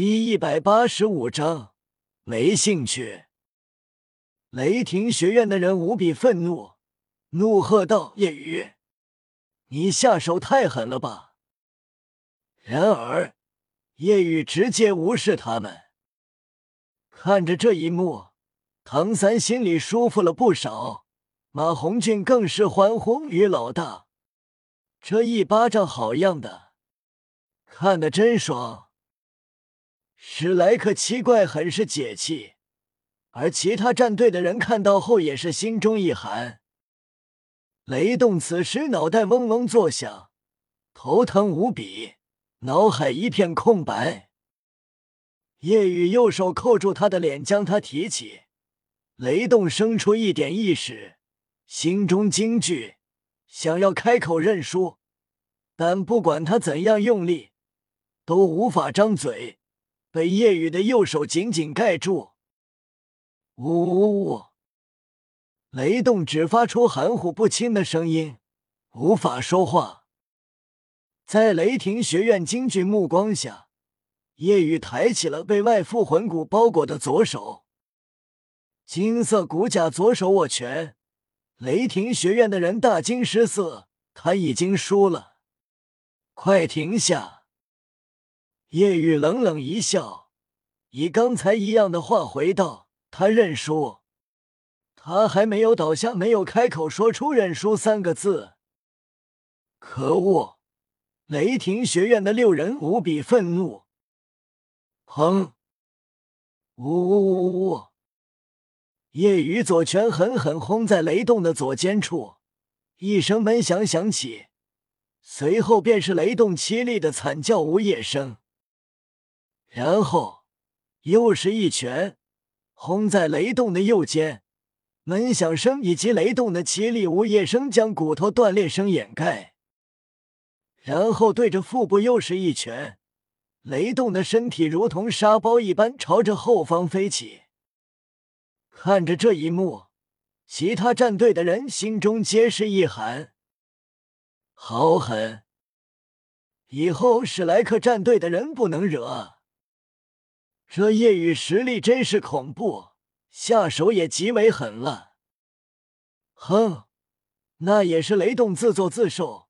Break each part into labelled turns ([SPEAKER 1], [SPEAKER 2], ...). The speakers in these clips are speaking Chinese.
[SPEAKER 1] 第一百八十五章，没兴趣。雷霆学院的人无比愤怒，怒喝道：“叶雨，你下手太狠了吧！”然而，夜雨直接无视他们。看着这一幕，唐三心里舒服了不少。马红俊更是欢呼：“于老大，这一巴掌好样的，看得真爽！”史莱克七怪很是解气，而其他战队的人看到后也是心中一寒。雷动此时脑袋嗡嗡作响，头疼无比，脑海一片空白。叶雨右手扣住他的脸，将他提起。雷动生出一点意识，心中惊惧，想要开口认输，但不管他怎样用力，都无法张嘴。被叶雨的右手紧紧盖住，呜呜呜！雷动只发出含糊不清的声音，无法说话。在雷霆学院惊惧目光下，夜雨抬起了被外附魂骨包裹的左手，金色骨甲左手握拳。雷霆学院的人大惊失色，他已经输了！快停下！叶雨冷冷一笑，以刚才一样的话回道：“他认输。”他还没有倒下，没有开口说出“认输”三个字。可恶！雷霆学院的六人无比愤怒。砰！呜呜呜呜呜！叶雨左拳狠狠轰在雷动的左肩处，一声闷响响起，随后便是雷动凄厉的惨叫呜咽声。然后又是一拳轰在雷动的右肩，闷响声以及雷动的凄厉呜咽声将骨头断裂声掩盖。然后对着腹部又是一拳，雷动的身体如同沙包一般朝着后方飞起。看着这一幕，其他战队的人心中皆是一寒，好狠！以后史莱克战队的人不能惹。这夜雨实力真是恐怖，下手也极为狠了。哼，那也是雷动自作自受。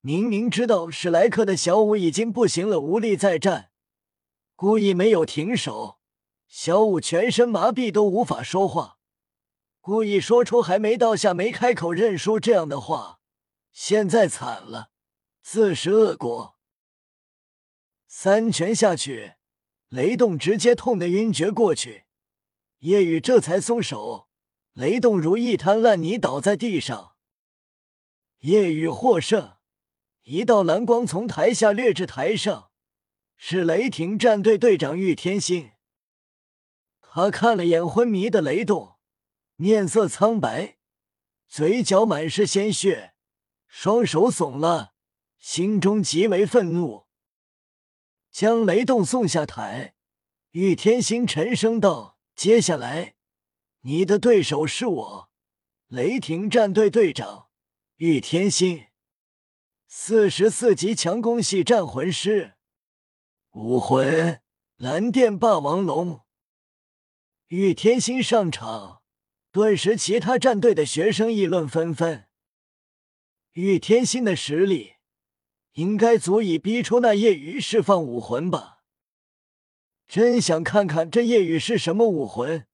[SPEAKER 1] 明明知道史莱克的小五已经不行了，无力再战，故意没有停手。小五全身麻痹，都无法说话，故意说出还没倒下、没开口认输这样的话。现在惨了，自食恶果。三拳下去。雷动直接痛得晕厥过去，叶雨这才松手。雷动如一滩烂泥倒在地上。叶雨获胜，一道蓝光从台下掠至台上，是雷霆战队队长玉天心。他看了眼昏迷的雷动，面色苍白，嘴角满是鲜血，双手耸了，心中极为愤怒。将雷动送下台，玉天心沉声道：“接下来，你的对手是我，雷霆战队队长玉天心，四十四级强攻系战魂师，武魂蓝电霸王龙。”玉天心上场，顿时其他战队的学生议论纷纷。玉天心的实力。应该足以逼出那夜雨释放武魂吧？真想看看这夜雨是什么武魂，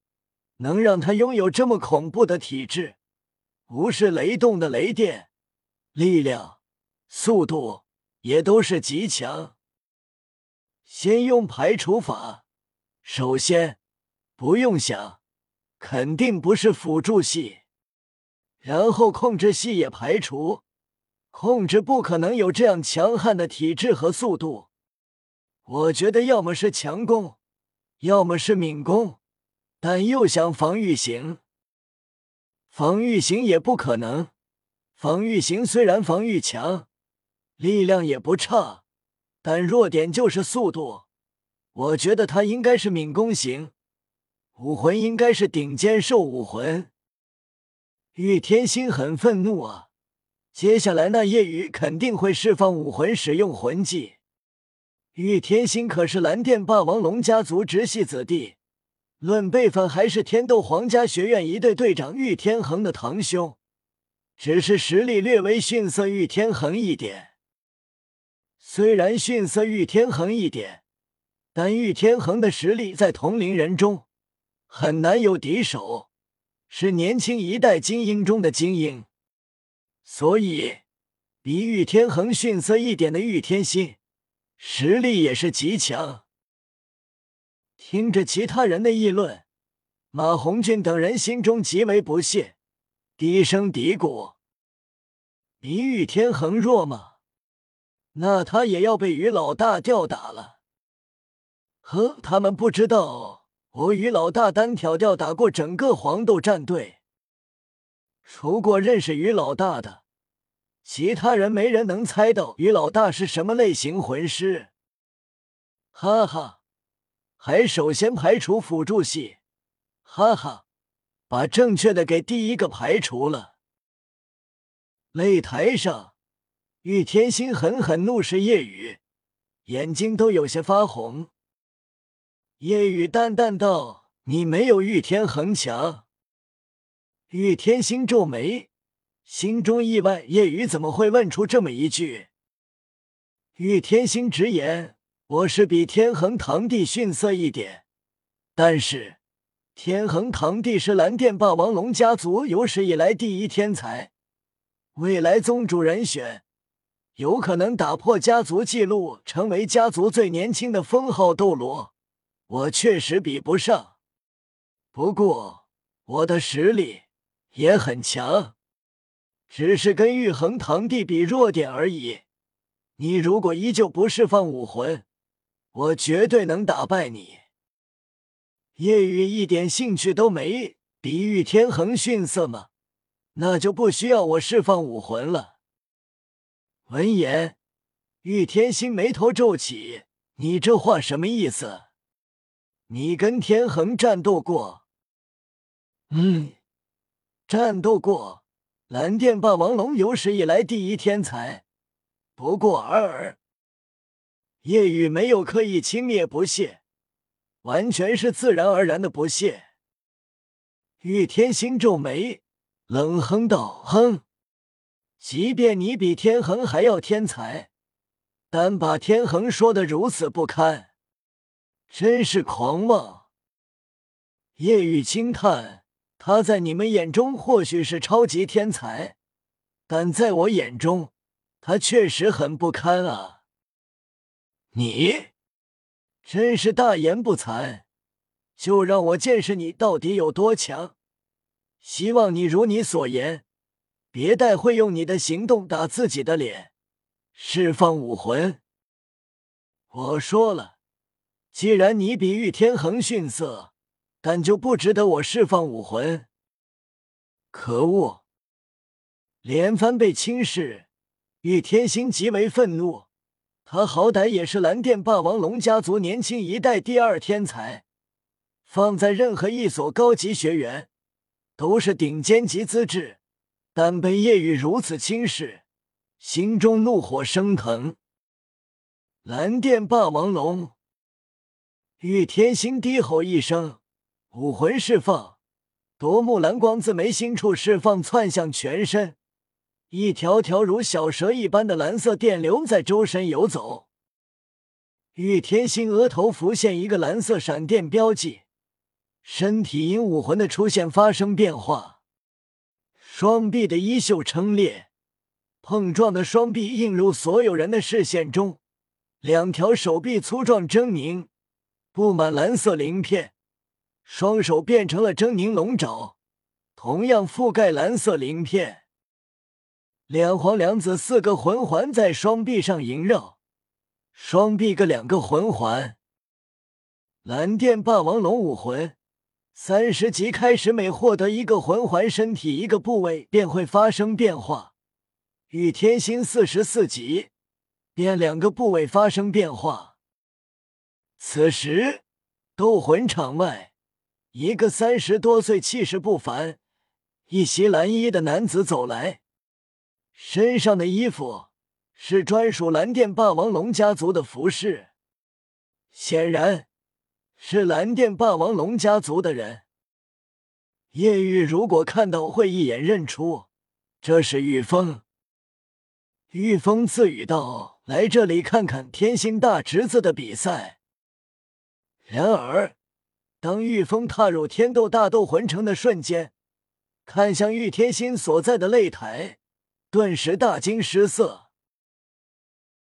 [SPEAKER 1] 能让他拥有这么恐怖的体质，无视雷动的雷电，力量、速度也都是极强。先用排除法，首先不用想，肯定不是辅助系，然后控制系也排除。控制不可能有这样强悍的体质和速度，我觉得要么是强攻，要么是敏攻，但又想防御型，防御型也不可能。防御型虽然防御强，力量也不差，但弱点就是速度。我觉得他应该是敏攻型，武魂应该是顶尖兽武魂。玉天心很愤怒啊！接下来，那夜雨肯定会释放武魂，使用魂技。玉天心可是蓝电霸王龙家族直系子弟，论辈分还是天斗皇家学院一队队长玉天恒的堂兄，只是实力略微逊色玉天恒一点。虽然逊色玉天恒一点，但玉天恒的实力在同龄人中很难有敌手，是年轻一代精英中的精英，所以比玉天恒逊色一点的玉天心。实力也是极强。听着其他人的议论，马红俊等人心中极为不屑，低声嘀咕：“比玉天恒弱吗？那他也要被于老大吊打了。”呵，他们不知道，我于老大单挑吊打过整个黄豆战队，除过认识于老大的。其他人没人能猜到于老大是什么类型魂师，哈哈，还首先排除辅助系，哈哈，把正确的给第一个排除了。擂台上，玉天心狠狠怒视夜雨，眼睛都有些发红。夜雨淡淡道：“你没有玉天恒强。”玉天心皱眉。心中意外，叶雨怎么会问出这么一句？玉天心直言：“我是比天恒堂弟逊色一点，但是天恒堂弟是蓝电霸王龙家族有史以来第一天才，未来宗主人选，有可能打破家族纪录，成为家族最年轻的封号斗罗。我确实比不上，不过我的实力也很强。”只是跟玉衡堂弟比弱点而已。你如果依旧不释放武魂，我绝对能打败你。夜雨一点兴趣都没，比玉天恒逊色吗？那就不需要我释放武魂了。闻言，玉天心眉头皱起：“你这话什么意思？你跟天恒战斗过？”“嗯，战斗过。”蓝电霸王龙有史以来第一天才，不过尔尔。叶雨没有刻意轻蔑不屑，完全是自然而然的不屑。玉天心皱眉，冷哼道：“哼，即便你比天恒还要天才，但把天恒说的如此不堪，真是狂妄。”叶雨轻叹。他在你们眼中或许是超级天才，但在我眼中，他确实很不堪啊！你真是大言不惭，就让我见识你到底有多强。希望你如你所言，别待会用你的行动打自己的脸，释放武魂。我说了，既然你比玉天恒逊色。但就不值得我释放武魂。可恶！连番被轻视，玉天心极为愤怒。他好歹也是蓝电霸王龙家族年轻一代第二天才，放在任何一所高级学员都是顶尖级资质，但被叶雨如此轻视，心中怒火升腾。蓝电霸王龙，玉天心低吼一声。武魂释放，夺目蓝光自眉心处释放，窜向全身，一条条如小蛇一般的蓝色电流在周身游走。玉天心额头浮现一个蓝色闪电标记，身体因武魂的出现发生变化，双臂的衣袖撑裂，碰撞的双臂映入所有人的视线中，两条手臂粗壮狰狞，布满蓝色鳞片。双手变成了狰狞龙爪，同样覆盖蓝色鳞片。两黄两紫四个魂环在双臂上萦绕，双臂各两个魂环。蓝电霸王龙武魂三十级开始，每获得一个魂环，身体一个部位便会发生变化。与天心四十四级，便两个部位发生变化。此时，斗魂场外。一个三十多岁、气势不凡、一袭蓝衣的男子走来，身上的衣服是专属蓝电霸王龙家族的服饰。显然是蓝电霸王龙家族的人。叶玉如果看到，会一眼认出这是玉峰。玉峰自语道：“来这里看看天心大侄子的比赛。”然而，当玉峰踏入天斗大斗魂城的瞬间，看向玉天心所在的擂台，顿时大惊失色。